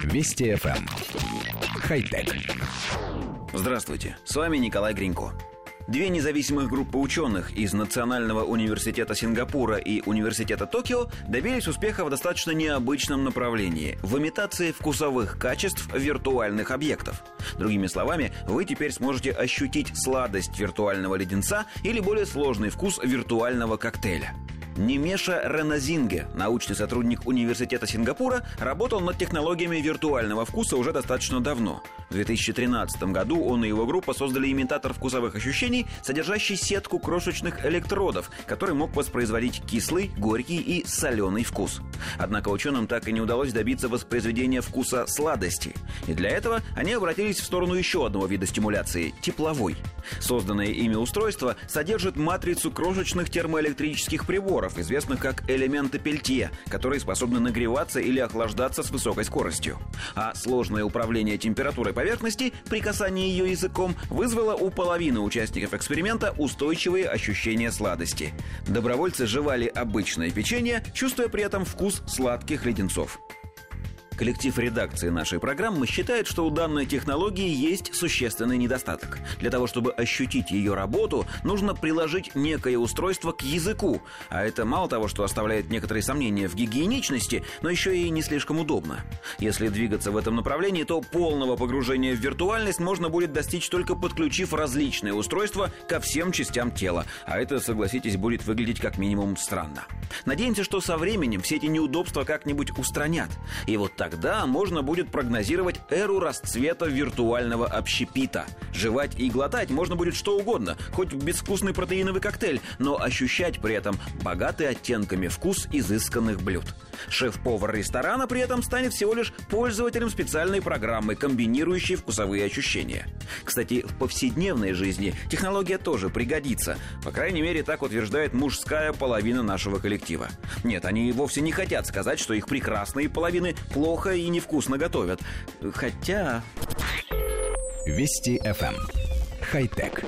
Вести FM. Эм. Хай-тек. Здравствуйте, с вами Николай Гринько. Две независимых группы ученых из Национального университета Сингапура и Университета Токио добились успеха в достаточно необычном направлении – в имитации вкусовых качеств виртуальных объектов. Другими словами, вы теперь сможете ощутить сладость виртуального леденца или более сложный вкус виртуального коктейля – Немеша Реназинге, научный сотрудник Университета Сингапура, работал над технологиями виртуального вкуса уже достаточно давно. В 2013 году он и его группа создали имитатор вкусовых ощущений, содержащий сетку крошечных электродов, который мог воспроизводить кислый, горький и соленый вкус. Однако ученым так и не удалось добиться воспроизведения вкуса сладости. И для этого они обратились в сторону еще одного вида стимуляции – тепловой. Созданное ими устройство содержит матрицу крошечных термоэлектрических приборов, известных как элементы пельтье, которые способны нагреваться или охлаждаться с высокой скоростью. А сложное управление температурой поверхности при касании ее языком вызвало у половины участников эксперимента устойчивые ощущения сладости. Добровольцы жевали обычное печенье, чувствуя при этом вкус сладких леденцов. Коллектив редакции нашей программы считает, что у данной технологии есть существенный недостаток. Для того, чтобы ощутить ее работу, нужно приложить некое устройство к языку, а это мало того, что оставляет некоторые сомнения в гигиеничности, но еще и не слишком удобно. Если двигаться в этом направлении, то полного погружения в виртуальность можно будет достичь только подключив различные устройства ко всем частям тела, а это, согласитесь, будет выглядеть как минимум странно. Надеемся, что со временем все эти неудобства как-нибудь устранят. И вот тогда можно будет прогнозировать эру расцвета виртуального общепита. Жевать и глотать можно будет что угодно, хоть безвкусный протеиновый коктейль, но ощущать при этом богатый оттенками вкус изысканных блюд. Шеф-повар ресторана при этом станет всего лишь пользователем специальной программы, комбинирующей вкусовые ощущения. Кстати, в повседневной жизни технология тоже пригодится. По крайней мере, так утверждает мужская половина нашего коллектива. Нет, они вовсе не хотят сказать, что их прекрасные половины плохо плохо и невкусно готовят. Хотя... Вести FM. Эм. Хай-тек.